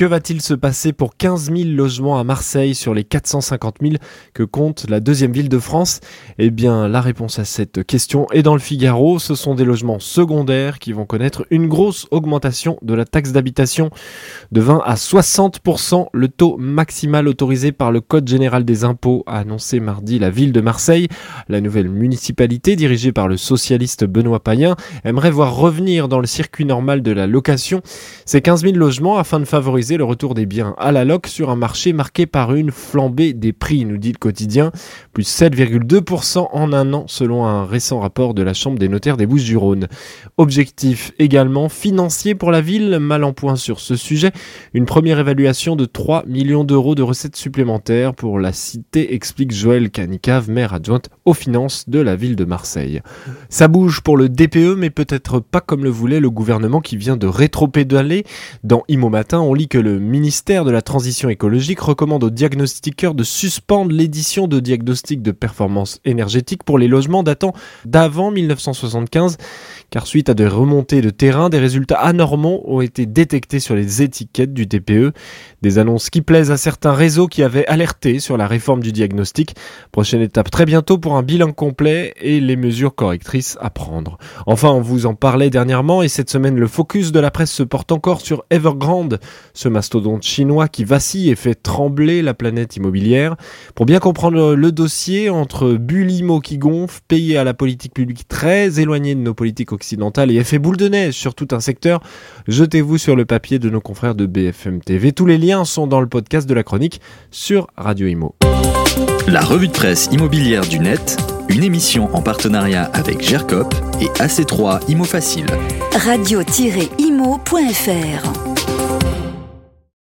Que va-t-il se passer pour 15 000 logements à Marseille sur les 450 000 que compte la deuxième ville de France? Eh bien, la réponse à cette question est dans le Figaro. Ce sont des logements secondaires qui vont connaître une grosse augmentation de la taxe d'habitation de 20 à 60%. Le taux maximal autorisé par le Code général des impôts a annoncé mardi la ville de Marseille. La nouvelle municipalité, dirigée par le socialiste Benoît Payen, aimerait voir revenir dans le circuit normal de la location ces 15 000 logements afin de favoriser le retour des biens à la loc sur un marché marqué par une flambée des prix, nous dit le quotidien, plus 7,2% en un an selon un récent rapport de la Chambre des notaires des Bouches-du-Rhône. Objectif également financier pour la ville, mal en point sur ce sujet, une première évaluation de 3 millions d'euros de recettes supplémentaires pour la cité, explique Joël Canicave, maire adjointe aux finances de la ville de Marseille. Ça bouge pour le DPE, mais peut-être pas comme le voulait le gouvernement qui vient de rétropédaler. Dans Imo Matin, on lit que le ministère de la Transition écologique recommande aux diagnostiqueurs de suspendre l'édition de diagnostic de performance énergétique pour les logements datant d'avant 1975 car suite à des remontées de terrain, des résultats anormaux ont été détectés sur les étiquettes du TPE. Des annonces qui plaisent à certains réseaux qui avaient alerté sur la réforme du diagnostic. Prochaine étape très bientôt pour un bilan complet et les mesures correctrices à prendre. Enfin, on vous en parlait dernièrement et cette semaine, le focus de la presse se porte encore sur Evergrande, ce mastodonte chinois qui vacille et fait trembler la planète immobilière. Pour bien comprendre le dossier, entre Bulimo qui gonfle, payé à la politique publique très éloignée de nos politiques occidentale et effet boule de neige sur tout un secteur, jetez-vous sur le papier de nos confrères de BFM TV. Tous les liens sont dans le podcast de la chronique sur Radio Imo. La revue de presse immobilière du net, une émission en partenariat avec GERCOP et AC3 Imo Facile. Radio-imo.fr